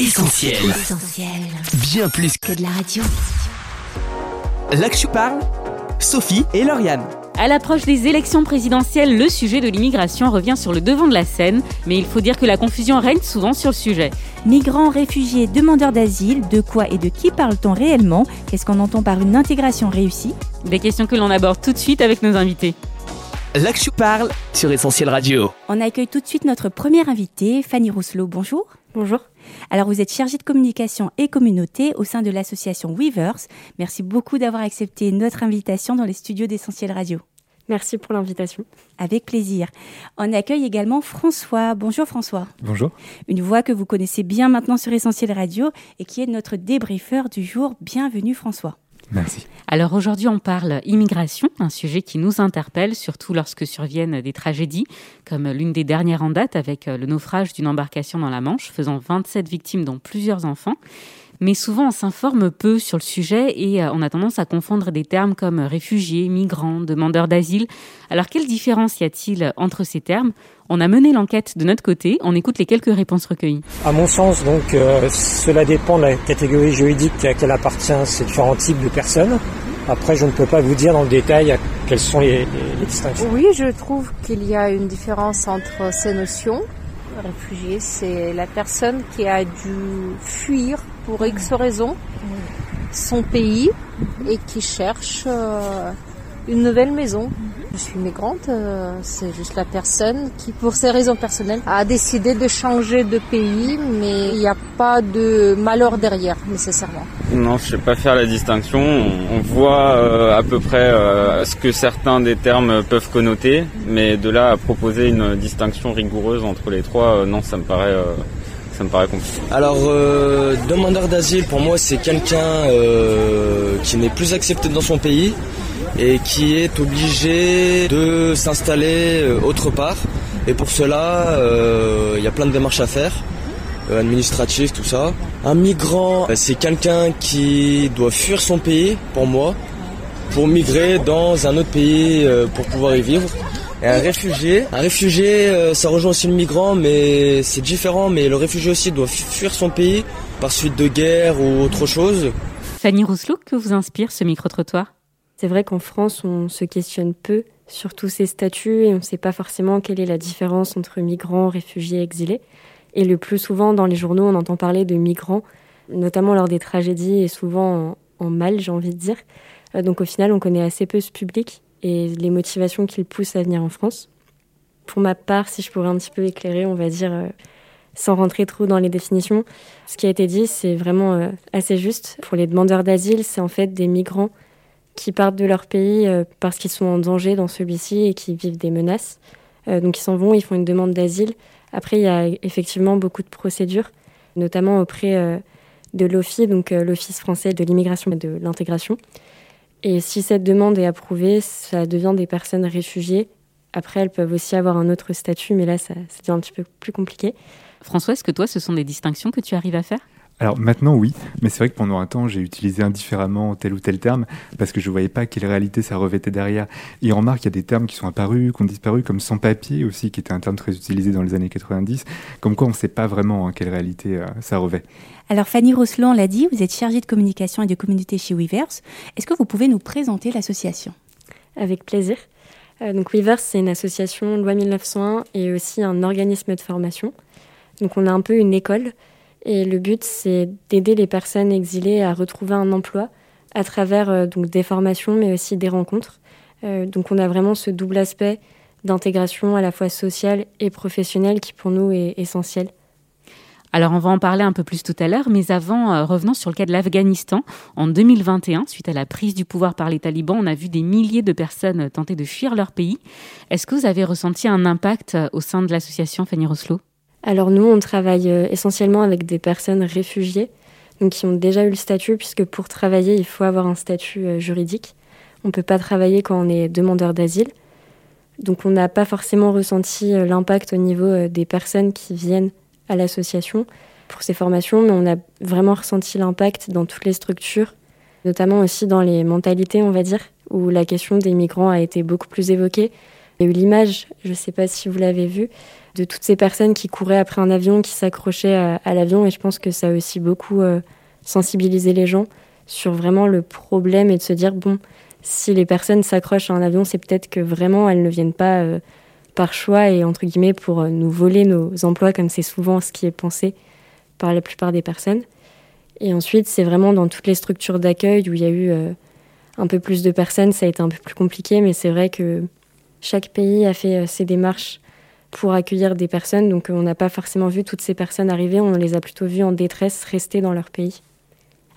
Essentiel. Essentiel. Bien plus Que de la radio. Je parle, Sophie et Lauriane. À l'approche des élections présidentielles, le sujet de l'immigration revient sur le devant de la scène, mais il faut dire que la confusion règne souvent sur le sujet. Migrants, réfugiés, demandeurs d'asile, de quoi et de qui parle-t-on réellement? Qu'est-ce qu'on entend par une intégration réussie? Des questions que l'on aborde tout de suite avec nos invités. Je parle sur Essentiel Radio. On accueille tout de suite notre première invitée, Fanny Rousselot. Bonjour. Bonjour. Alors vous êtes chargée de communication et communauté au sein de l'association Weavers. Merci beaucoup d'avoir accepté notre invitation dans les studios d'Essentiel Radio. Merci pour l'invitation. Avec plaisir. On accueille également François. Bonjour François. Bonjour. Une voix que vous connaissez bien maintenant sur Essentiel Radio et qui est notre débriefeur du jour. Bienvenue François. Alors aujourd'hui, on parle immigration, un sujet qui nous interpelle, surtout lorsque surviennent des tragédies, comme l'une des dernières en date avec le naufrage d'une embarcation dans la Manche, faisant 27 victimes, dont plusieurs enfants. Mais souvent, on s'informe peu sur le sujet et on a tendance à confondre des termes comme réfugiés, migrants, demandeurs d'asile. Alors, quelle différence y a-t-il entre ces termes? On a mené l'enquête de notre côté. On écoute les quelques réponses recueillies. À mon sens, donc, euh, cela dépend de la catégorie juridique à laquelle appartient ces différents types de personnes. Après, je ne peux pas vous dire dans le détail quelles sont les, les, les distinctions. Oui, je trouve qu'il y a une différence entre ces notions. Réfugié, c'est la personne qui a dû fuir pour X raisons son pays et qui cherche euh, une nouvelle maison. Je suis migrante, euh, c'est juste la personne qui, pour ses raisons personnelles, a décidé de changer de pays, mais il n'y a pas de malheur derrière nécessairement. Non, je ne sais pas faire la distinction. On voit euh, à peu près euh, ce que certains des termes peuvent connoter, mais de là à proposer une distinction rigoureuse entre les trois, non, ça me paraît ça me paraît compliqué. Alors, euh, demandeur d'asile, pour moi, c'est quelqu'un euh, qui n'est plus accepté dans son pays et qui est obligé de s'installer euh, autre part. Et pour cela, il y a plein de démarches à faire, administratives, tout ça. Un migrant, c'est quelqu'un qui doit fuir son pays, pour moi, pour migrer dans un autre pays pour pouvoir y vivre. Et un réfugié, un réfugié, euh, ça rejoint aussi le migrant, mais c'est différent. Mais le réfugié aussi doit fuir son pays par suite de guerre ou autre chose. Fanny Rousselot, que vous inspire ce micro-trottoir? C'est vrai qu'en France, on se questionne peu sur tous ces statuts et on ne sait pas forcément quelle est la différence entre migrants, réfugiés, exilés. Et le plus souvent, dans les journaux, on entend parler de migrants, notamment lors des tragédies et souvent en, en mal, j'ai envie de dire. Euh, Donc au final, on connaît assez peu ce public et les motivations qui le poussent à venir en France. Pour ma part, si je pourrais un petit peu éclairer, on va dire, euh, sans rentrer trop dans les définitions, ce qui a été dit, c'est vraiment euh, assez juste. Pour les demandeurs d'asile, c'est en fait des migrants qui partent de leur pays euh, parce qu'ils sont en danger dans celui-ci et qui vivent des menaces. Donc ils s'en vont, ils font une demande d'asile. Après, il y a effectivement beaucoup de procédures, notamment auprès de l'OFI, donc l'Office français de l'immigration et de l'intégration. Et si cette demande est approuvée, ça devient des personnes réfugiées. Après, elles peuvent aussi avoir un autre statut, mais là, ça, devient un petit peu plus compliqué. François, est-ce que toi, ce sont des distinctions que tu arrives à faire? Alors maintenant, oui, mais c'est vrai que pendant un temps, j'ai utilisé indifféremment tel ou tel terme parce que je ne voyais pas quelle réalité ça revêtait derrière. Et on remarque qu'il y a des termes qui sont apparus, qui ont disparu, comme sans-papier aussi, qui était un terme très utilisé dans les années 90, comme quoi on ne sait pas vraiment hein, quelle réalité euh, ça revêt. Alors Fanny Rousselot, on l'a dit, vous êtes chargée de communication et de communauté chez Weavers. Est-ce que vous pouvez nous présenter l'association? Avec plaisir. Euh, donc Weavers, c'est une association loi 1901 et aussi un organisme de formation. Donc on a un peu une école et le but c'est d'aider les personnes exilées à retrouver un emploi à travers euh, donc des formations mais aussi des rencontres. Euh, donc on a vraiment ce double aspect d'intégration à la fois sociale et professionnelle qui pour nous est essentiel. Alors on va en parler un peu plus tout à l'heure, mais avant, euh, revenons sur le cas de l'Afghanistan. En 2021, suite à la prise du pouvoir par les talibans, on a vu des milliers de personnes tenter de fuir leur pays. Est-ce que vous avez ressenti un impact au sein de l'association Fanny Rousselot Alors nous, on travaille euh, essentiellement avec des personnes réfugiées, donc qui ont déjà eu le statut, puisque pour travailler, il faut avoir un statut euh, juridique. On ne peut pas travailler quand on est demandeur d'asile. Donc on n'a pas forcément ressenti euh, l'impact au niveau des personnes qui viennent à l'association pour ces formations, mais on a vraiment ressenti l'impact dans toutes les structures, notamment aussi dans les mentalités, on va dire, où la question des migrants a été beaucoup plus évoquée, Il y a eu l'image, je ne sais pas si vous l'avez vu, de toutes ces personnes qui couraient après un avion, qui s'accrochaient à, l'avion. Et je pense que ça a aussi beaucoup euh, sensibilisé les gens sur vraiment le problème et de se dire, bon, si les personnes s'accrochent à un avion, c'est peut-être que vraiment elles ne viennent pas euh, par choix et entre guillemets pour euh, nous voler nos emplois, comme c'est souvent ce qui est pensé par la plupart des personnes. Et ensuite, c'est vraiment dans toutes les structures d'accueil où il y a eu un peu plus de personnes, ça a été un peu plus compliqué, mais c'est vrai que chaque pays a fait ses démarches pour accueillir des personnes. Donc on n'a pas forcément vu toutes ces personnes arriver, on les a plutôt vues en détresse rester dans leur pays.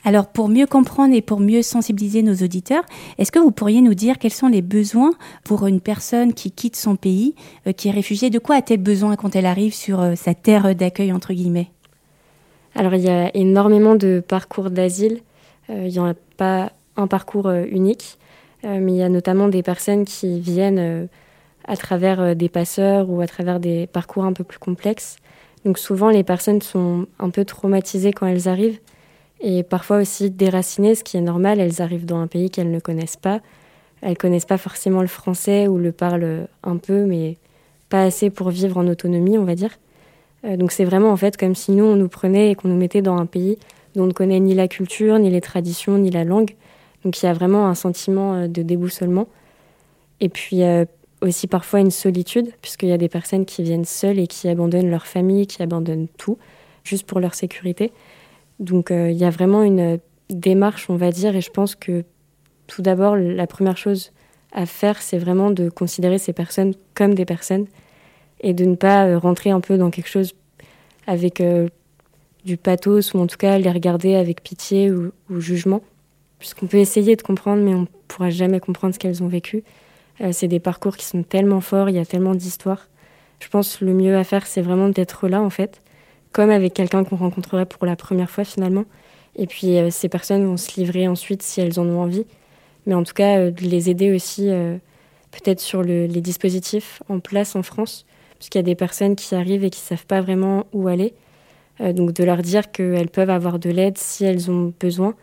Alors pour mieux comprendre et pour mieux sensibiliser nos auditeurs, est-ce que vous pourriez nous dire quels sont les besoins pour une personne qui quitte son pays, euh, qui est réfugiée? De quoi a-t-elle besoin quand elle arrive sur euh, sa terre d'accueil entre guillemets? Alors il y a énormément de parcours d'asile. Euh, il n'y en a pas un parcours unique, mais il y a notamment des personnes qui viennent à travers euh, des passeurs ou à travers des parcours un peu plus complexes. Donc souvent, les personnes sont un peu traumatisées quand elles arrivent et parfois aussi déracinées, ce qui est normal. Elles arrivent dans un pays qu'elles ne connaissent pas. Elles connaissent pas forcément le français ou le parlent un peu, mais pas assez pour vivre en autonomie, on va dire. Euh, donc c'est vraiment en fait comme si nous, on nous prenait et qu'on nous mettait dans un pays dont on ne connaît ni la culture, ni les traditions, ni la langue. Donc il y a vraiment un sentiment euh, de déboussolement. Et puis aussi parfois une solitude, puisqu'il y a des personnes qui viennent seules et qui abandonnent leur famille, qui abandonnent tout, juste pour leur sécurité. Donc euh, il y a vraiment une démarche, on va dire, et je pense que tout d'abord, la première chose à faire, c'est vraiment de considérer ces personnes comme des personnes et de ne pas euh, rentrer un peu dans quelque chose avec euh, du pathos ou en tout cas les regarder avec pitié ou jugement. Puisqu'on peut essayer de comprendre, mais on ne pourra jamais comprendre ce qu'elles ont vécu. Euh, c'est des parcours qui sont tellement forts, il y a tellement d'histoires. Je pense que le mieux à faire, c'est vraiment d'être là, en fait, comme avec quelqu'un qu'on rencontrerait pour la première fois finalement. Et puis euh, ces personnes vont se livrer ensuite si elles en ont envie. Mais en tout cas, euh, de les aider aussi peut-être sur les dispositifs en place en France, puisqu'il y a des personnes qui arrivent et qui ne savent pas vraiment où aller. donc de leur dire qu'elles peuvent avoir de l'aide si elles ont besoin.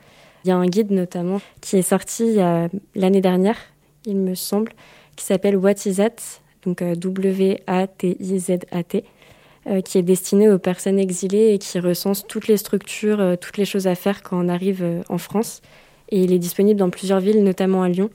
Il y a un guide notamment qui est sorti l'année dernière il me semble, qui s'appelle What is donc euh, W-A-T-I-Z-A-T, euh, qui est destiné aux personnes exilées et qui recense toutes les structures, euh, toutes les choses à faire quand on arrive en France. Et il est disponible dans plusieurs villes, notamment à Lyon.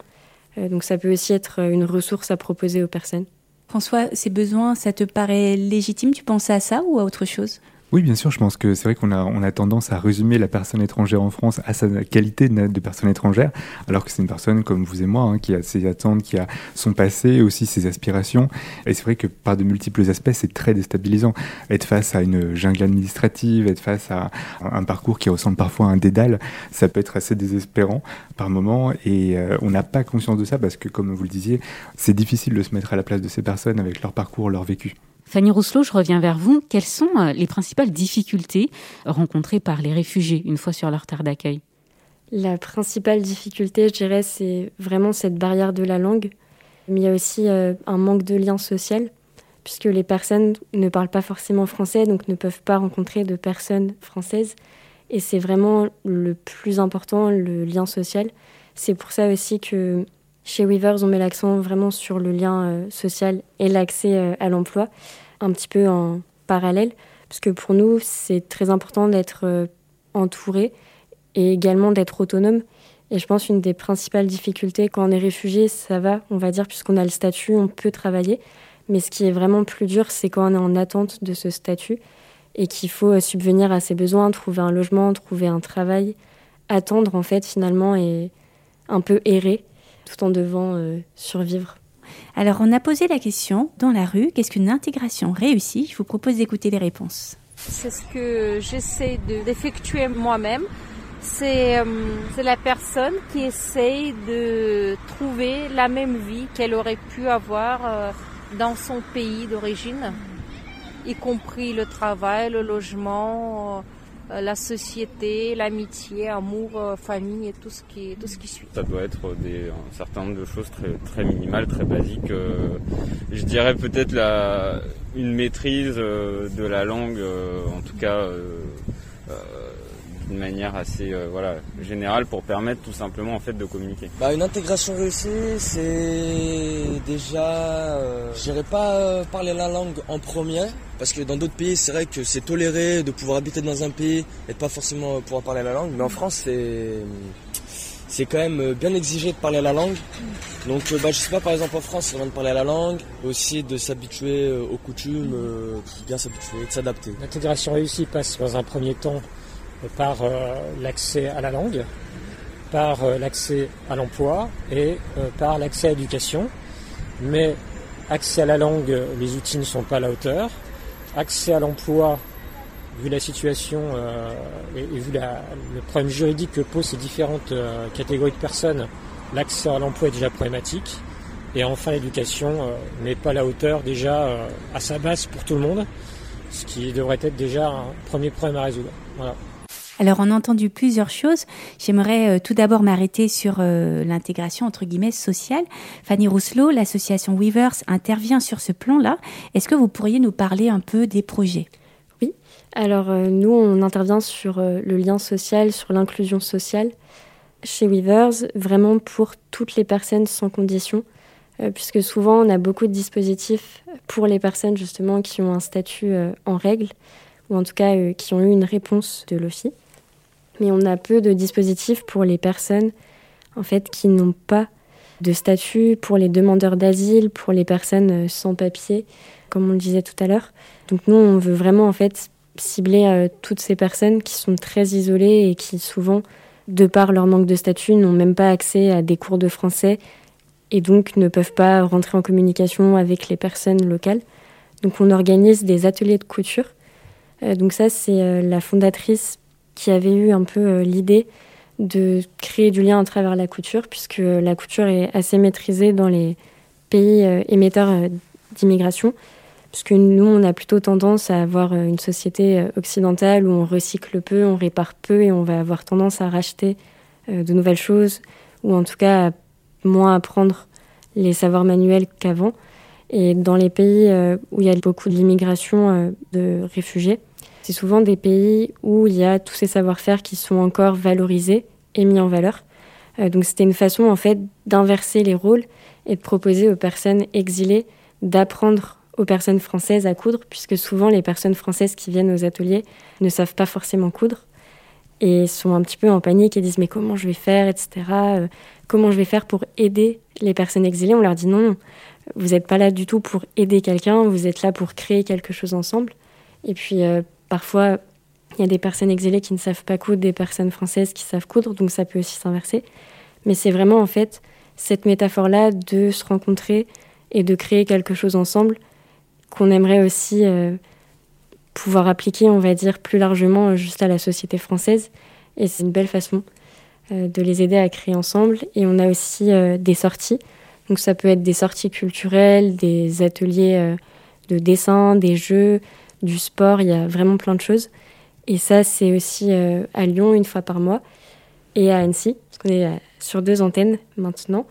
donc ça peut aussi être une ressource à proposer aux personnes. François, ces besoins, ça te paraît légitime? Tu penses à ça ou à autre chose? Oui, bien sûr, je pense que c'est vrai qu'on a, on a tendance à résumer la personne étrangère en France à sa qualité de, personne étrangère, alors que c'est une personne comme vous et moi, hein, qui a ses attentes, qui a son passé, aussi ses aspirations. Et c'est vrai que par de multiples aspects, c'est très déstabilisant. Être face à une jungle administrative, être face à un parcours qui ressemble parfois à un dédale, ça peut être assez désespérant par moment. Et euh, on n'a pas conscience de ça parce que, comme vous le disiez, c'est difficile de se mettre à la place de ces personnes avec leur parcours, leur vécu. Fanny Rousselot, je reviens vers vous. Quelles sont euh, les principales difficultés rencontrées par les réfugiés une fois sur leur terre d'accueil? La principale difficulté, je dirais, c'est vraiment cette barrière de la langue. Mais il y a aussi euh, un manque de lien social, puisque les personnes ne parlent pas forcément français, donc ne peuvent pas rencontrer de personnes françaises. Et c'est vraiment le plus important, le lien social. C'est pour ça aussi que chez Weavers, on met l'accent vraiment sur le lien euh, social et l'accès à l'emploi un petit peu en parallèle, parce que pour nous, c'est très important d'être euh, entouré et également d'être autonome. Et je pense une des principales difficultés quand on est réfugié, ça va, on va dire, puisqu'on a le statut, on peut travailler. Mais ce qui est vraiment plus dur, c'est quand on est en attente de ce statut et qu'il faut euh, subvenir à ses besoins, trouver un logement, trouver un travail, attendre en fait finalement et un peu errer tout en devant euh, survivre. Alors, on a posé la question dans la rue, qu'est-ce qu'une intégration réussie? Je vous propose d'écouter les réponses. C'est ce que j'essaie d'effectuer moi-même. Euh, c'est la personne qui essaye de trouver la même vie qu'elle aurait pu avoir euh, dans son pays d'origine, y compris le travail, le logement, euh, la société, l'amitié, amour, euh, famille et tout ce qui, tout ce qui suit. Ça doit être des, un certain nombre de choses très, très minimales, très basiques. Euh, je dirais peut-être la, une maîtrise de la langue, en tout cas d'une manière assez voilà générale pour permettre tout simplement en fait de communiquer. Bah, une intégration réussie, c'est déjà, je dirais pas parler la langue en premier, parce que dans d'autres pays, c'est vrai que c'est toléré de pouvoir habiter dans un pays et de pas forcément pouvoir parler la langue, mais en France, c'est c'est quand même bien exigé de parler la langue. Donc bah, je sais pas, par exemple en France, c'est vraiment de parler la langue, aussi de s'habituer aux coutumes, bien s'habituer, de s'adapter. L'intégration réussie passe dans un premier temps par l'accès à la langue, par l'accès à l'emploi et par l'accès à l'éducation. Mais accès à la langue, les outils ne sont pas à la hauteur. Accès à l'emploi, vu la situation euh, et, vu le problème juridique que posent ces différentes euh, catégories de personnes, l'accès à l'emploi est déjà problématique. Et enfin, l'éducation euh, n'est pas à la hauteur déjà à sa base pour tout le monde, ce qui devrait être déjà un premier problème à résoudre. Voilà. Alors, on a entendu plusieurs choses. J'aimerais euh, tout d'abord m'arrêter sur euh, l'intégration entre guillemets sociale. Fanny Rousselot, l'association Weavers intervient sur ce plan-là. Est-ce que vous pourriez nous parler un peu des projets? Oui. Alors, euh, nous, on intervient sur le lien social, sur l'inclusion sociale chez Weavers, vraiment pour toutes les personnes sans condition, puisque souvent, on a beaucoup de dispositifs pour les personnes justement qui ont un statut en règle, ou en tout cas qui ont eu une réponse de l'OFI mais on a peu de dispositifs pour les personnes en fait qui n'ont pas de statut, pour les demandeurs d'asile, pour les personnes sans papier, comme on le disait tout à l'heure. Donc nous, on veut vraiment en fait cibler euh, toutes ces personnes qui sont très isolées et qui souvent, de par leur manque de statut, n'ont même pas accès à des cours de français et donc ne peuvent pas rentrer en communication avec les personnes locales. Donc on organise des ateliers de couture. Euh, donc ça, c'est euh, la fondatrice qui avait eu un peu euh, l'idée de créer du lien à travers la couture, puisque la couture est assez maîtrisée dans les pays euh, émetteurs euh, d'immigration, puisque nous, on a plutôt tendance à avoir une société occidentale où on recycle peu, on répare peu et on va avoir tendance à racheter de nouvelles choses, ou en tout cas à moins apprendre les savoirs manuels qu'avant. Et dans les pays où il y a beaucoup d'immigration de réfugiés, c'est souvent des pays où il y a tous ces savoir-faire qui sont encore valorisés et mis en valeur. Euh, donc c'était une façon en fait d'inverser les rôles et de proposer aux personnes exilées d'apprendre aux personnes françaises à coudre, puisque souvent les personnes françaises qui viennent aux ateliers ne savent pas forcément coudre et sont un petit peu en panique et disent mais comment je vais faire, etc. Euh, comment je vais faire pour aider les personnes exilées? On leur dit non, vous n'êtes pas là du tout pour aider quelqu'un, vous êtes là pour créer quelque chose ensemble. Et puis euh, Parfois, il y a des personnes exilées qui ne savent pas coudre, des personnes françaises qui savent coudre, donc ça peut aussi s'inverser. Mais c'est vraiment en fait cette métaphore-là de se rencontrer et de créer quelque chose ensemble qu'on aimerait aussi euh, pouvoir appliquer, on va dire, plus largement euh, juste à la société française. Et c'est une belle façon euh, de les aider à créer ensemble. Et on a aussi des sorties. Donc ça peut être des sorties culturelles, des ateliers de dessin, des jeux, du sport, il y a vraiment plein de choses. Et ça, c'est aussi euh, à Lyon une fois par mois et à Annecy, parce qu'on est euh, sur deux antennes maintenant.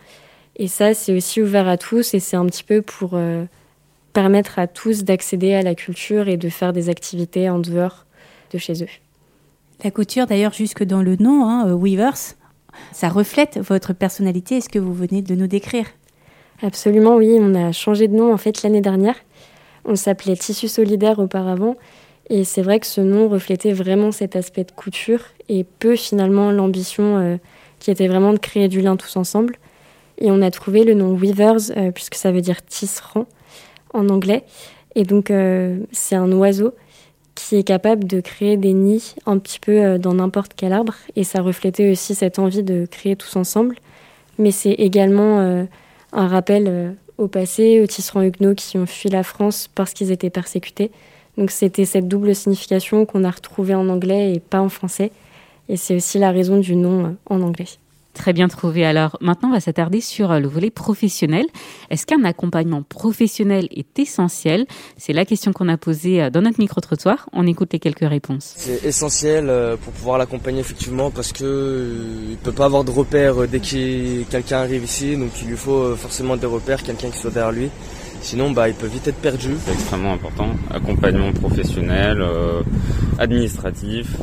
Et ça, c'est aussi ouvert à tous et c'est un petit peu pour euh, permettre à tous d'accéder à la culture et de faire des activités en dehors de chez eux. La couture, d'ailleurs, jusque dans le nom, hein, Weavers, ça reflète votre personnalité. Est-ce que vous venez de nous décrire? Absolument, oui. On a changé de nom en fait l'année dernière. On s'appelait Tissu Solidaire auparavant. Et c'est vrai que ce nom reflétait vraiment cet aspect de couture et peu finalement l'ambition euh, qui était vraiment de créer du lien tous ensemble. Et on a trouvé le nom Weavers, euh, puisque ça veut dire tisserand en anglais. Et donc euh, c'est un oiseau qui est capable de créer des nids un petit peu dans n'importe quel arbre. Et ça reflétait aussi cette envie de créer tous ensemble. Mais c'est également un rappel au passé, aux tisserands huguenots qui ont fui la France parce qu'ils étaient persécutés. Donc c'était cette double signification qu'on a retrouvée en anglais et pas en français. Et c'est aussi la raison du nom euh, en anglais. Très bien trouvé. Alors maintenant, on va s'attarder sur euh, le volet professionnel. Est-ce qu'un accompagnement professionnel est essentiel? C'est la question qu'on a posée euh, dans notre micro-trottoir. On écoute les quelques réponses. C'est essentiel euh, pour pouvoir l'accompagner effectivement parce que il peut pas avoir de repères dès que quelqu'un arrive ici, donc il lui faut forcément des repères, quelqu'un qui soit derrière lui. Sinon, bah, ils peuvent vite être perdus. C'est extrêmement important. Accompagnement professionnel, euh, administratif,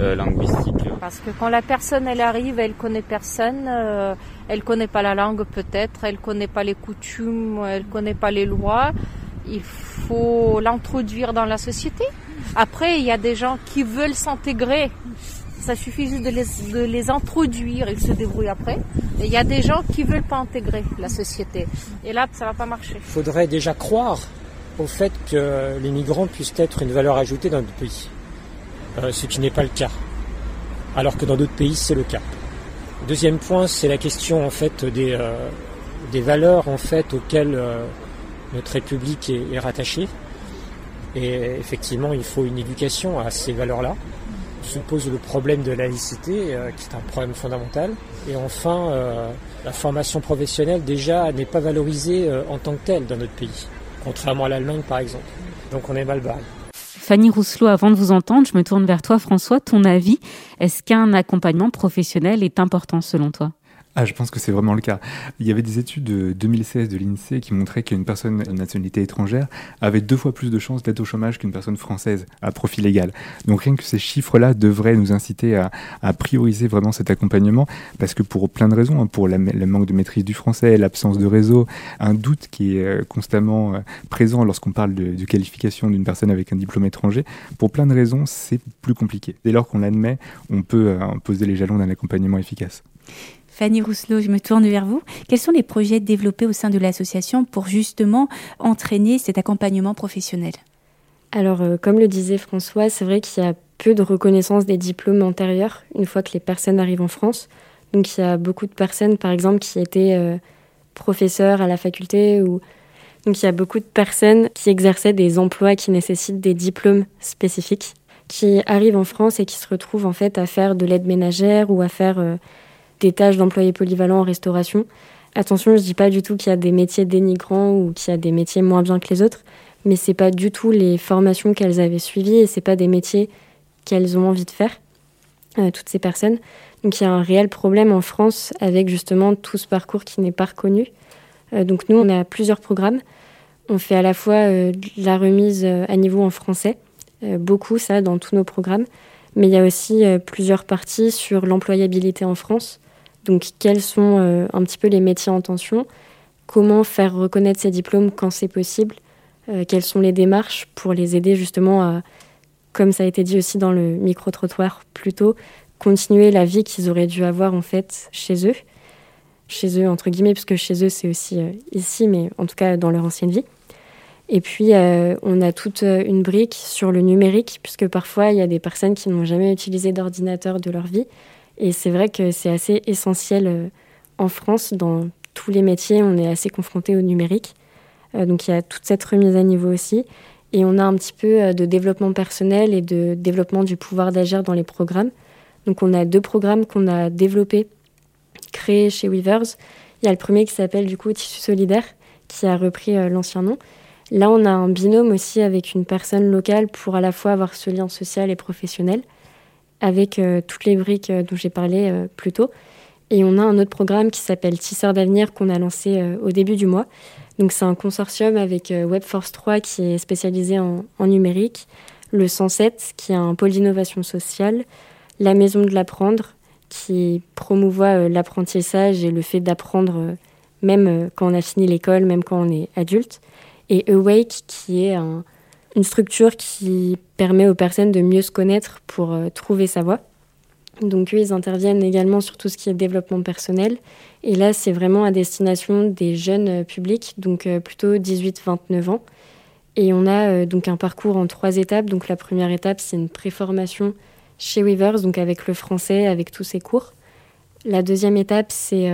euh, linguistique. Parce que quand la personne elle arrive, elle connaît personne, euh, elle connaît pas la langue peut-être, elle connaît pas les coutumes, elle connaît pas les lois. Il faut l'introduire dans la société. Après, il y a des gens qui veulent s'intégrer. Ça suffit juste de les, de les introduire, ils se débrouillent après. Et il y a des gens qui veulent pas intégrer la société. Et là, ça va pas marcher. Il faudrait déjà croire au fait que les migrants puissent être une valeur ajoutée dans notre pays. Euh, ce qui n'est pas le cas. Alors que dans d'autres pays, c'est le cas. Deuxième point, c'est la question en fait des, euh, valeurs en fait auxquelles euh, notre République est rattachée. Et effectivement, il faut une éducation à ces valeurs-là. Se pose le problème de la laïcité, euh, qui est un problème fondamental. Et enfin, euh, la formation professionnelle déjà n'est pas valorisée euh, en tant que telle dans notre pays, contrairement à l'Allemagne par exemple. Donc on est mal barré. Fanny Rousselot, avant de vous entendre, je me tourne vers toi, François. Ton avis, est-ce qu'un accompagnement professionnel est important selon toi? Ah, je pense que c'est vraiment le cas. Il y avait des études de 2016 de l'INSEE qui montraient qu'une personne de nationalité étrangère avait deux fois plus de chances d'être au chômage qu'une personne française à profil égal. Donc rien que ces chiffres-là devraient nous inciter à, à, prioriser vraiment cet accompagnement, parce que pour plein de raisons, hein, pour le manque de maîtrise du français, l'absence de réseau, un doute qui est euh, constamment euh, présent lorsqu'on parle de, de qualification d'une personne avec un diplôme étranger, pour plein de raisons, c'est plus compliqué. Dès lors qu'on l'admet, on peut euh, poser les jalons d'un accompagnement efficace. Fanny Rousselot, je me tourne vers vous. Quels sont les projets développés au sein de l'association pour justement entraîner cet accompagnement professionnel? Alors, euh, comme le disait François, c'est vrai qu'il y a peu de reconnaissance des diplômes antérieurs une fois que les personnes arrivent en France. Donc, il y a beaucoup de personnes, par exemple, qui étaient euh, professeurs à la faculté ou donc il y a beaucoup de personnes qui exerçaient des emplois qui nécessitent des diplômes spécifiques, qui arrivent en France et qui se retrouvent en fait à faire de l'aide ménagère ou à faire euh, des tâches d'employés polyvalents en restauration. Attention, je dis pas du tout qu'il y a des métiers dénigrants ou qu'il y a des métiers moins bien que les autres, mais c'est pas du tout les formations qu'elles avaient suivies et c'est pas des métiers qu'elles ont envie de faire, euh, toutes ces personnes. Donc il y a un réel problème en France avec justement tout ce parcours qui n'est pas reconnu. Euh, donc nous, on a plusieurs programmes. On fait à la fois euh, la remise à niveau en français, beaucoup ça dans tous nos programmes, mais il y a aussi plusieurs parties sur l'employabilité en France. Donc, quels sont euh, un petit peu les métiers en tension? Comment faire reconnaître ces diplômes quand c'est possible? Euh, Quelles sont les démarches pour les aider justement à, comme ça a été dit aussi dans le micro-trottoir plus tôt, continuer la vie qu'ils auraient dû avoir en fait chez eux? Chez eux, entre guillemets, puisque chez eux c'est aussi euh, ici, mais en tout cas dans leur ancienne vie. Et puis, on a toute une brique sur le numérique, puisque parfois, il y a des personnes qui n'ont jamais utilisé d'ordinateur de leur vie. Et c'est vrai que c'est assez essentiel euh, en France. Dans tous les métiers, on est assez confronté au numérique. Euh, donc, il y a toute cette remise à niveau aussi. Et on a un petit peu euh, de développement personnel et de développement du pouvoir d'agir dans les programmes. Donc, on a deux programmes qu'on a développés, créés chez Weavers. Il y a le premier qui s'appelle du coup Tissu solidaire, qui a repris l'ancien nom. Là, on a un binôme aussi avec une personne locale pour à la fois avoir ce lien social et professionnel, avec euh, toutes les briques euh, dont j'ai parlé euh, plus tôt. Et on a un autre programme qui s'appelle Tisseur d'avenir qu'on a lancé au début du mois. Donc c'est un consortium avec Webforce 3 qui est spécialisé en, en numérique, le 107 qui est un pôle d'innovation sociale, la Maison de l'apprendre qui promouvoit l'apprentissage et le fait d'apprendre même quand on a fini l'école, même quand on est adulte, et Awake qui est un, une structure qui permet aux personnes de mieux se connaître pour euh, trouver sa voie. Donc eux, ils interviennent également sur tout ce qui est développement personnel. Et là, c'est vraiment à destination des jeunes euh, publics, donc euh, plutôt 18-29 ans. Et on a donc un parcours en trois étapes. Donc la première étape, c'est une préformation chez Weavers, donc avec le français, avec tous ses cours. La deuxième étape, c'est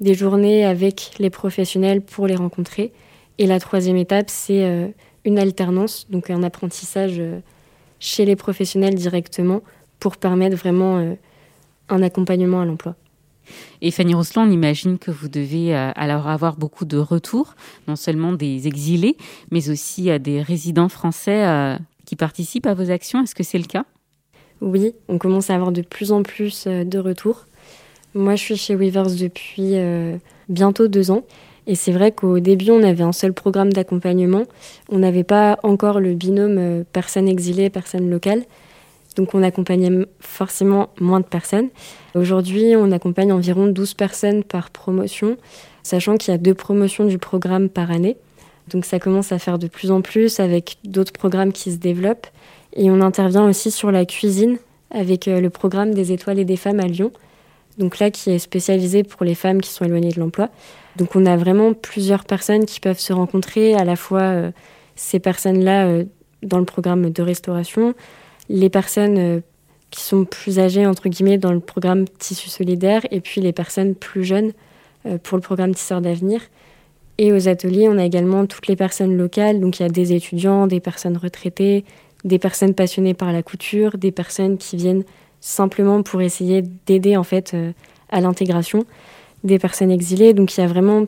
des journées avec les professionnels pour les rencontrer. Et la troisième étape, c'est une alternance, donc un apprentissage euh, chez les professionnels directement pour permettre vraiment euh, un accompagnement à l'emploi. Et Fanny Rousselot, on imagine que vous devez euh, alors avoir beaucoup de retours, non seulement des exilés, mais aussi des résidents français qui participent à vos actions. Est-ce que c'est le cas? Oui, on commence à avoir de plus en plus de retours. Moi, je suis chez Weavers depuis bientôt deux ans. Et c'est vrai qu'au début, on avait un seul programme d'accompagnement. On n'avait pas encore le binôme euh, personne exilée, personne locale. Donc on accompagnait forcément moins de personnes. Aujourd'hui, on accompagne environ 12 personnes par promotion, sachant qu'il y a deux promotions du programme par année. Donc ça commence à faire de plus en plus avec d'autres programmes qui se développent. Et on intervient aussi sur la cuisine avec euh, le programme des étoiles et des femmes à Lyon. Donc là, qui est spécialisé pour les femmes qui sont éloignées de l'emploi. Donc on a vraiment plusieurs personnes qui peuvent se rencontrer, à la fois euh, ces personnes-là euh, dans le programme de restauration, les personnes qui sont plus âgées, entre guillemets, dans le programme Tissu solidaire, et puis les personnes plus jeunes pour le programme Tisseurs d'avenir. Et aux ateliers, on a également toutes les personnes locales, donc il y a des étudiants, des personnes retraitées, des personnes passionnées par la couture, des personnes qui viennent simplement pour essayer d'aider en fait euh, à l'intégration, des personnes exilées. Donc il y a vraiment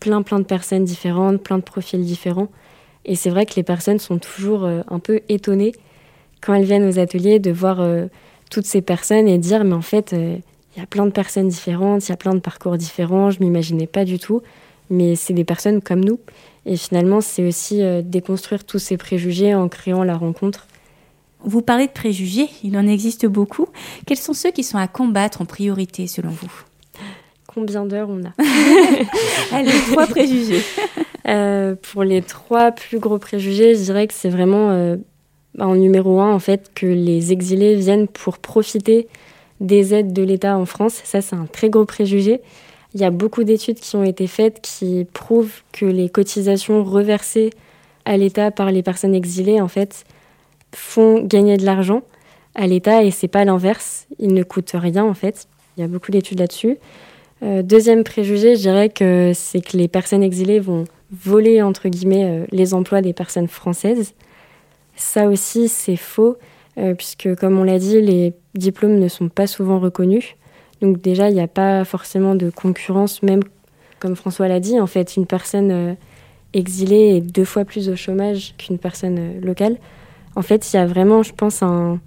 plein plein de personnes différentes, plein de profils différents. Et c'est vrai que les personnes sont toujours euh, un peu étonnées quand elles viennent aux ateliers de voir euh, toutes ces personnes et dire mais en fait il y a plein de personnes différentes, il y a plein de parcours différents, je m'imaginais pas du tout, mais c'est des personnes comme nous et finalement, c'est aussi euh, déconstruire tous ces préjugés en créant la rencontre. Vous parlez de préjugés, il en existe beaucoup. Quels sont ceux qui sont à combattre en priorité selon vous? Combien d'heures on a Allez, trois préjugés. Euh, pour les trois plus gros préjugés, je dirais que c'est vraiment euh, en numéro un, en fait, que les exilés viennent pour profiter des aides de l'État en France. Ça, c'est un très gros préjugé. Il y a beaucoup d'études qui ont été faites qui prouvent que les cotisations reversées à l'État par les personnes exilées, en fait, font gagner de l'argent à l'État et c'est pas l'inverse. Ils ne coûtent rien, en fait. Il y a beaucoup d'études là-dessus. Euh, deuxième préjugé, je dirais que c'est que les personnes exilées vont voler, entre guillemets, euh, les emplois des personnes françaises. Ça aussi, c'est faux, euh, puisque, comme on l'a dit, les diplômes ne sont pas souvent reconnus. Donc déjà, il n'y a pas forcément de concurrence, même comme François l'a dit, en fait, une personne exilée est deux fois plus au chômage qu'une personne locale. En fait, il y a vraiment, je pense, un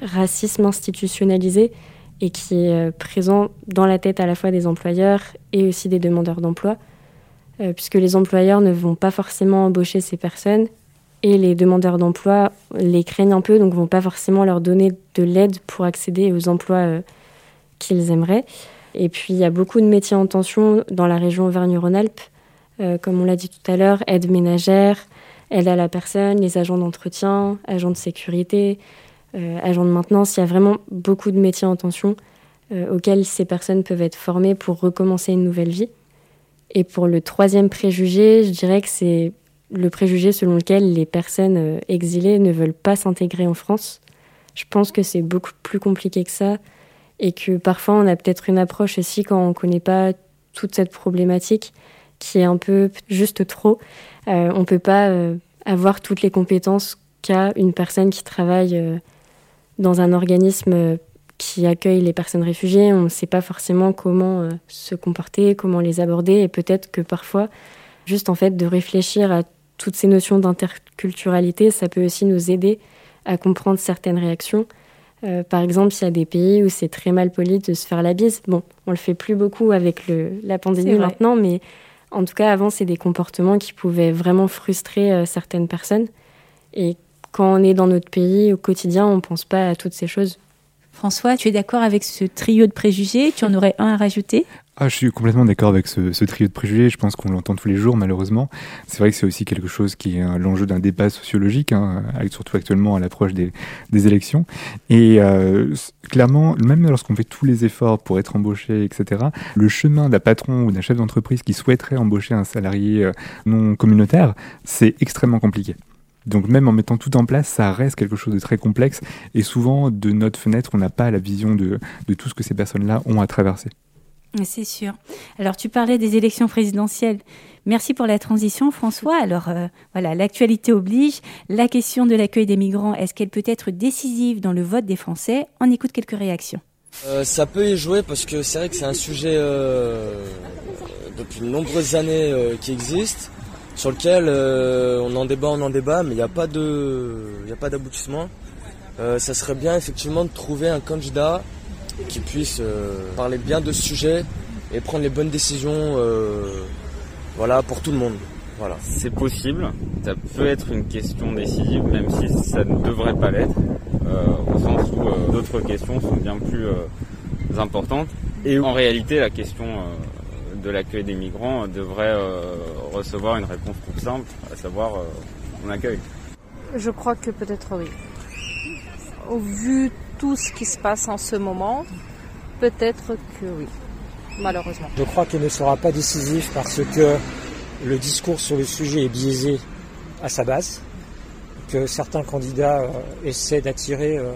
racisme institutionnalisé et qui est euh, présent dans la tête à la fois des employeurs et aussi des demandeurs d'emploi, puisque les employeurs ne vont pas forcément embaucher ces personnes et les demandeurs d'emploi les craignent un peu, donc vont pas forcément leur donner de l'aide pour accéder aux emplois qu'ils aimeraient. Et puis, il y a beaucoup de métiers en tension dans la région Auvergne-Rhône-Alpes. Euh, comme on l'a dit tout à l'heure, aide ménagère, aide à la personne, les agents d'entretien, agents de sécurité, euh, agents de maintenance. Il y a vraiment beaucoup de métiers en tension euh, auxquels ces personnes peuvent être formées pour recommencer une nouvelle vie. Et pour le troisième préjugé, je dirais que c'est le préjugé selon lequel les personnes exilées ne veulent pas s'intégrer en France. Je pense que c'est beaucoup plus compliqué que ça et que parfois on a peut-être une approche aussi quand on ne connaît pas toute cette problématique qui est un peu juste trop. Euh, on ne peut pas euh, avoir toutes les compétences qu'a une personne qui travaille euh, dans un organisme qui accueille les personnes réfugiées. On ne sait pas forcément comment se comporter, comment les aborder et peut-être que parfois, juste en fait de réfléchir à toutes ces notions d'interculturalité, ça peut aussi nous aider à comprendre certaines réactions euh, par exemple, il y a des pays où c'est très mal poli de se faire la bise. Bon, on le fait plus beaucoup avec le, la pandémie maintenant, mais en tout cas, avant, c'est des comportements qui pouvaient vraiment frustrer euh, certaines personnes. Et quand on est dans notre pays au quotidien, on ne pense pas à toutes ces choses. François, tu es d'accord avec ce trio de préjugés? Tu en aurais un à rajouter? Ah, je suis complètement d'accord avec ce, trio de préjugés. Je pense qu'on l'entend tous les jours, malheureusement. C'est vrai que c'est aussi quelque chose qui est l'enjeu d'un débat sociologique, hein, surtout actuellement à l'approche des, élections. Et euh, clairement, même lorsqu'on fait tous les efforts pour être embauché, etc., le chemin d'un patron ou d'un chef d'entreprise qui souhaiterait embaucher un salarié euh, non communautaire, c'est extrêmement compliqué. Donc même en mettant tout en place, ça reste quelque chose de très complexe et souvent de notre fenêtre, on n'a pas la vision de tout ce que ces personnes-là ont à traverser. C'est sûr. Alors, tu parlais des élections présidentielles. Merci pour la transition, François. Alors, euh, voilà, l'actualité oblige. La question de l'accueil des migrants, est-ce qu'elle peut être décisive dans le vote des Français? On écoute quelques réactions. Euh, ça peut y jouer parce que c'est vrai que c'est un sujet euh, depuis de nombreuses années qui existe, sur lequel on en débat, on en débat, mais il n'y a pas d'aboutissement. ça serait bien effectivement de trouver un candidat qui puisse euh, parler bien de ce sujet et prendre les bonnes décisions euh, Voilà, pour tout le monde. Voilà. C'est possible, ça peut être une question décisive, même si ça ne devrait pas l'être, euh, au sens où euh, d'autres questions sont bien plus euh, importantes. Et en réalité, la question de l'accueil des migrants devrait recevoir une réponse toute simple, à savoir on accueille. Je crois que peut-être oui. Au vu tout ce qui se passe en ce moment, peut-être que oui, malheureusement. Je crois qu'il ne sera pas décisif parce que le discours sur le sujet est biaisé à sa base, que certains candidats euh, essaient d'attirer euh,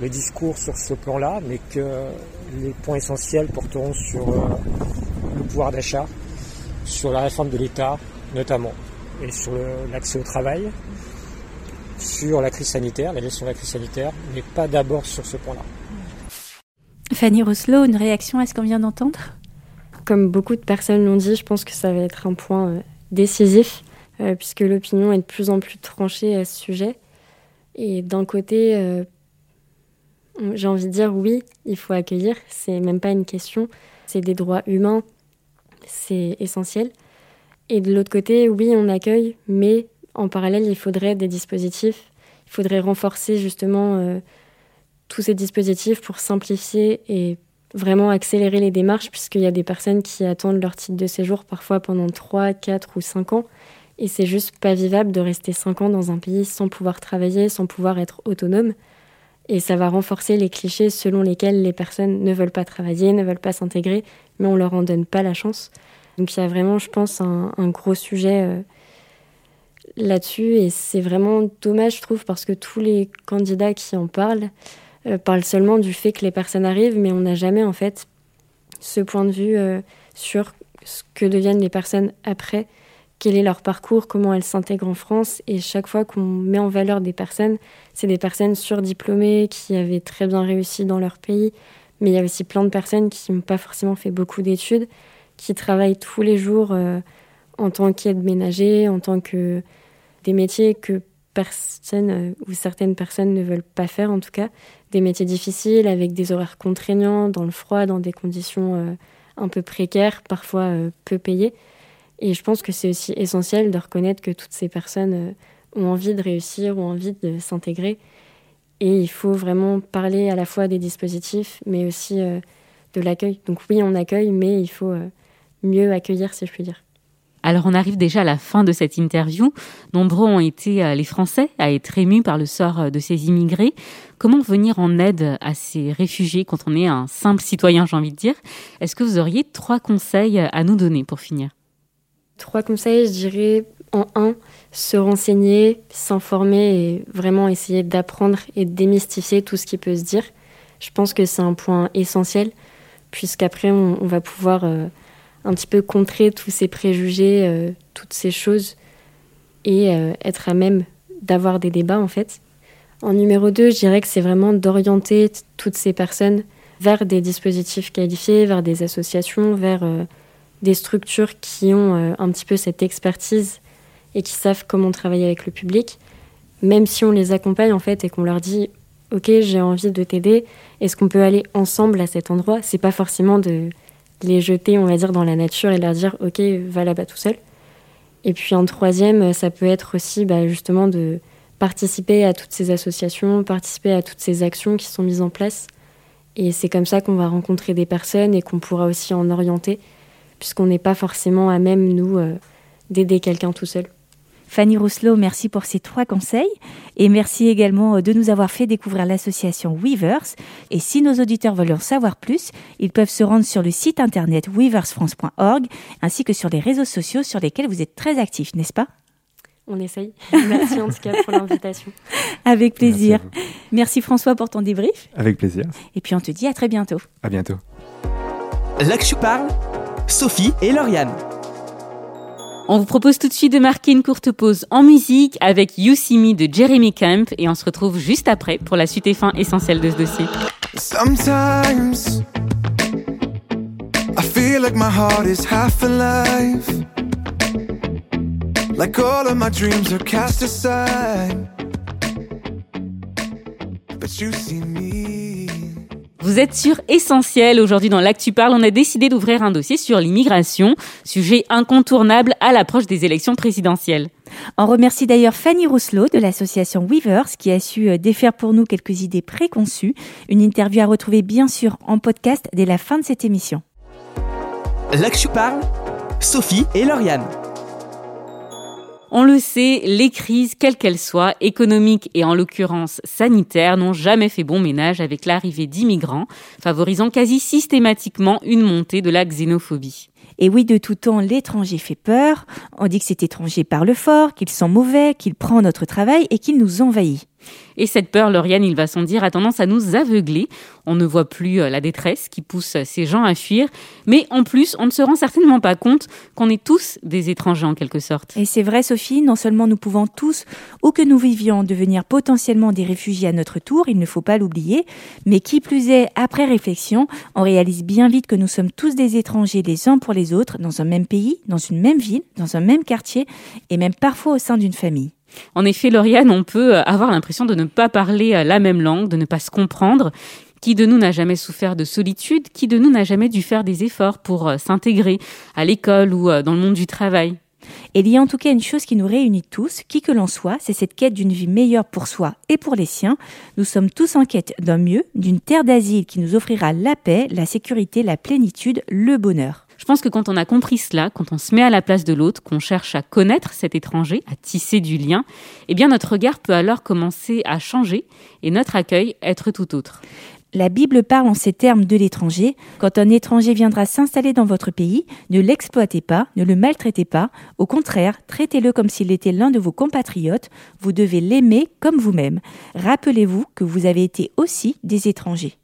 le discours sur ce plan-là, mais que les points essentiels porteront sur euh, pouvoir d'achat, sur la réforme de l'État notamment, et sur l'accès au travail, sur la crise sanitaire, la gestion de la crise sanitaire, mais pas d'abord sur ce point-là. Fanny Roslo, une réaction à ce qu'on vient d'entendre? Comme beaucoup de personnes l'ont dit, je pense que ça va être un point euh, décisif, euh, puisque l'opinion est de plus en plus tranchée à ce sujet. Et d'un côté, euh, j'ai envie de dire oui, il faut accueillir, c'est même pas une question, c'est des droits humains, c'est essentiel. Et de l'autre côté, oui, on accueille, mais en parallèle, il faudrait des dispositifs, il faudrait renforcer justement tous ces dispositifs pour simplifier et vraiment accélérer les démarches, puisqu'il y a des personnes qui attendent leur titre de séjour parfois pendant 3, 4 ou 5 ans. Et c'est juste pas vivable de rester 5 ans dans un pays sans pouvoir travailler, sans pouvoir être autonome. Et ça va renforcer les clichés selon lesquels les personnes ne veulent pas travailler, ne veulent pas s'intégrer, mais on leur en donne pas la chance. Donc il y a vraiment, je pense, un, gros sujet euh, là-dessus. Et c'est vraiment dommage, je trouve, parce que tous les candidats qui en parlent, euh, parle seulement du fait que les personnes arrivent, mais on n'a jamais en fait ce point de vue euh, sur ce que deviennent les personnes après, quel est leur parcours, comment elles s'intègrent en France. Et chaque fois qu'on met en valeur des personnes, c'est des personnes surdiplômées qui avaient très bien réussi dans leur pays, mais il y a aussi plein de personnes qui n'ont pas forcément fait beaucoup d'études, qui travaillent tous les jours euh, en tant qu'aide ménager, en tant que des métiers que ou certaines personnes ne veulent pas faire en tout cas des métiers difficiles avec des horaires contraignants, dans le froid, dans des conditions euh, un peu précaires, parfois euh, peu payées. Et je pense que c'est aussi essentiel de reconnaître que toutes ces personnes euh, ont envie de réussir, ont envie de s'intégrer. Et il faut vraiment parler à la fois des dispositifs, mais aussi de l'accueil. Donc oui, on accueille, mais il faut mieux accueillir, si je puis dire. Alors on arrive déjà à la fin de cette interview. Nombreux ont été euh, les Français à être émus par le sort euh, de ces immigrés. Comment venir en aide à ces réfugiés quand on est un simple citoyen, j'ai envie de dire? Est-ce que vous auriez trois conseils à nous donner pour finir? Trois conseils, je dirais en un, se renseigner, s'informer et vraiment essayer d'apprendre et de démystifier tout ce qui peut se dire. Je pense que c'est un point essentiel, puisqu'après on, va pouvoir... Euh, un petit peu contrer tous ces préjugés, euh, toutes ces choses, et euh, être à même d'avoir des débats en fait. En numéro 2, je dirais que c'est vraiment d'orienter toutes ces personnes vers des dispositifs qualifiés, vers des associations, vers des structures qui ont un petit peu cette expertise et qui savent comment travailler avec le public, même si on les accompagne en fait et qu'on leur dit ok j'ai envie de t'aider, est-ce qu'on peut aller ensemble à cet endroit? C'est pas forcément de les jeter, on va dire, dans la nature et leur dire ok, va là-bas tout seul. Et puis en troisième, ça peut être aussi bah, justement de participer à toutes ces associations, participer à toutes ces actions qui sont mises en place. Et c'est comme ça qu'on va rencontrer des personnes et qu'on pourra aussi en orienter, puisqu'on n'est pas forcément à même, nous, euh, d'aider quelqu'un tout seul. Fanny Rousselot, merci pour ces trois conseils et merci également euh, de nous avoir fait découvrir l'association Weavers. Et si nos auditeurs veulent en savoir plus, ils peuvent se rendre sur le site internet weaversfrance.org ainsi que sur les réseaux sociaux sur lesquels vous êtes très actifs, n'est-ce pas? On essaye. Merci en tout cas pour l'invitation. Avec plaisir. Merci, merci, François pour ton débrief. Avec plaisir. Et puis on te dit à très bientôt. À bientôt. Je parle, Sophie et Lauriane. On vous propose tout de suite de marquer une courte pause en musique avec You See Me de Jeremy Camp et on se retrouve juste après pour la suite et fin essentielle de ce dossier. Sometimes I feel like my heart is half alive. Like all of my dreams are cast aside. But you see me. Vous êtes sur Essentiel. Aujourd'hui, dans l'Actu Parle, on a décidé d'ouvrir un dossier sur l'immigration, sujet incontournable à l'approche des élections présidentielles. On remercie d'ailleurs Fanny Rousselot de l'association Weavers qui a su euh, défaire pour nous quelques idées préconçues. Une interview à retrouver bien sûr en podcast dès la fin de cette émission. L'Actu Parle, Sophie et Lauriane. On le sait, les crises, quelles qu'elles soient, économiques et en l'occurrence sanitaires, n'ont jamais fait bon ménage avec l'arrivée d'immigrants, favorisant quasi systématiquement une montée de la xénophobie. Et oui, de tout temps, l'étranger fait peur. On dit que cet étranger parle fort, qu'il sent mauvais, qu'il prend notre travail et qu'il nous envahit. Et cette peur, Lauriane, il va sans dire, a tendance à nous aveugler. On ne voit plus euh, la détresse qui pousse ces gens à fuir, mais en plus, on ne se rend certainement pas compte qu'on est tous des étrangers en quelque sorte. Et c'est vrai, Sophie, non seulement nous pouvons tous, où que nous vivions, devenir potentiellement des réfugiés à notre tour, il ne faut pas l'oublier, mais qui plus est, après réflexion, on réalise bien vite que nous sommes tous des étrangers les uns pour les autres, dans un même pays, dans une même ville, dans un même quartier, et même parfois au sein d'une famille. En effet, Lauriane, on peut euh, avoir l'impression de ne pas parler euh, la même langue, de ne pas se comprendre. Qui de nous n'a jamais souffert de solitude? Qui de nous n'a jamais dû faire des efforts pour euh, s'intégrer à l'école ou dans le monde du travail? Il y a en tout cas une chose qui nous réunit tous, qui que l'on soit, c'est cette quête d'une vie meilleure pour soi et pour les siens. Nous sommes tous en quête d'un mieux, d'une terre d'asile qui nous offrira la paix, la sécurité, la plénitude, le bonheur. Pense que quand on a compris cela, quand on se met à la place de l'autre, qu'on cherche à connaître cet étranger, à tisser du lien, eh bien notre regard peut alors commencer à changer et notre accueil être tout autre. La Bible parle en ces termes de l'étranger. Quand un étranger viendra s'installer dans votre pays, ne l'exploitez pas, ne le maltraitez pas. Au contraire, traitez-le comme s'il était l'un de vos compatriotes. Vous devez l'aimer comme vous-même. Rappelez-vous que vous avez été aussi des étrangers.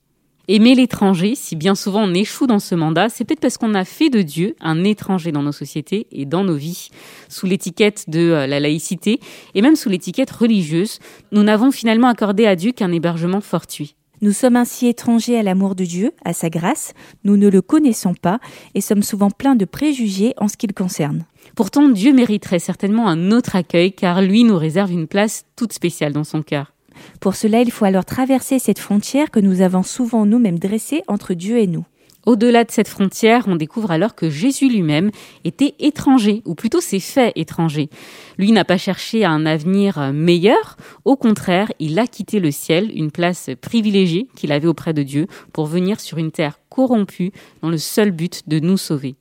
Aimer l'étranger, si bien souvent on échoue dans ce mandat, c'est peut-être parce qu'on a fait de Dieu un étranger dans nos sociétés et dans nos vies. Sous l'étiquette de euh, la laïcité et même sous l'étiquette religieuse, nous n'avons finalement accordé à Dieu qu'un hébergement fortuit. Nous sommes ainsi étrangers à l'amour de Dieu, à sa grâce, nous ne le connaissons pas et sommes souvent pleins de préjugés en ce qui le concerne. Pourtant, Dieu mériterait certainement un autre accueil car lui nous réserve une place toute spéciale dans son cœur. Pour cela, il faut alors traverser cette frontière que nous avons souvent nous-mêmes dressée entre Dieu et nous. Au-delà de cette frontière, on découvre alors que Jésus lui-même était étranger, ou plutôt s'est fait étranger. Lui n'a pas cherché un avenir meilleur, au contraire, il a quitté le ciel, une place privilégiée qu'il avait auprès de Dieu, pour venir sur une terre corrompue dans le seul but de nous sauver.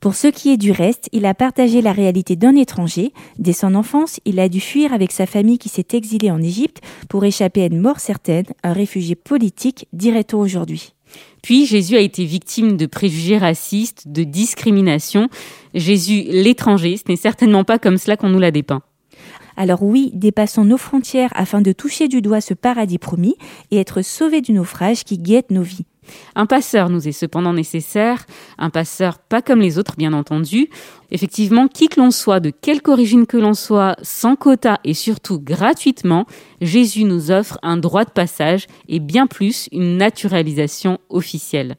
Pour ce qui est du reste, il a partagé la réalité d'un étranger. Dès son enfance, il a dû fuir avec sa famille qui s'est exilée en Égypte pour échapper à une mort certaine, un réfugié politique, dirait-on aujourd'hui. Puis Jésus a été victime de préjugés racistes, de discrimination. Jésus, l'étranger, ce n'est certainement pas comme cela qu'on nous l'a dépeint. Alors oui, dépassons nos frontières afin de toucher du doigt ce paradis promis et être sauvés du naufrage qui guette nos vies. Un passeur nous est cependant nécessaire, un passeur pas comme les autres bien entendu. Effectivement, qui que l'on soit, de quelque origine que l'on soit, sans quota et surtout gratuitement, Jésus nous offre un droit de passage et bien plus une naturalisation officielle.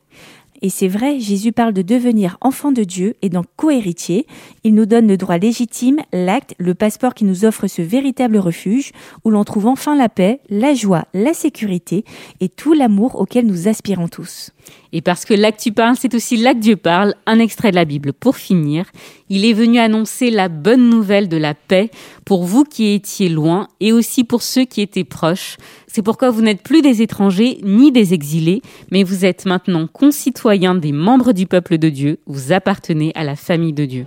Et c'est vrai, Jésus parle de devenir enfant de Dieu et donc co-héritier. Il nous donne le droit légitime, l'acte, le passeport qui nous offre ce véritable refuge où l'on trouve enfin la paix, la joie, la sécurité et tout l'amour auquel nous aspirons tous. Et parce que l'actu parle, c'est aussi là que Dieu parle, un extrait de la Bible pour finir. Il est venu annoncer la bonne nouvelle de la paix pour vous qui étiez loin et aussi pour ceux qui étaient proches. C'est pourquoi vous n'êtes plus des étrangers ni des exilés, mais vous êtes maintenant concitoyens des membres du peuple de Dieu. Vous appartenez à la famille de Dieu.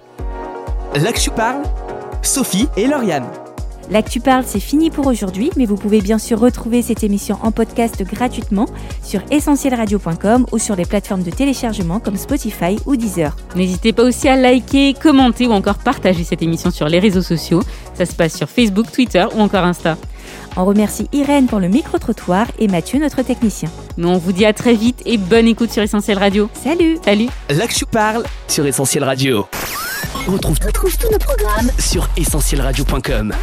L'actu parle, Sophie et Lauriane. L'actu parle, c'est fini pour aujourd'hui, mais vous pouvez bien sûr retrouver cette émission en podcast gratuitement sur essentielradio.com ou sur les plateformes de téléchargement comme Spotify ou Deezer. N'hésitez pas aussi à liker, commenter ou encore partager cette émission sur les réseaux sociaux. Ça se passe sur Facebook, Twitter ou encore Insta. On remercie Irène pour le micro-trottoir et Mathieu, notre technicien. Nous, on vous dit à très vite et bonne écoute sur Essentiel Radio. Salut Salut L'Actu parle sur Essentiel Radio. On retrouve, tous nos programmes sur essentielradio.com.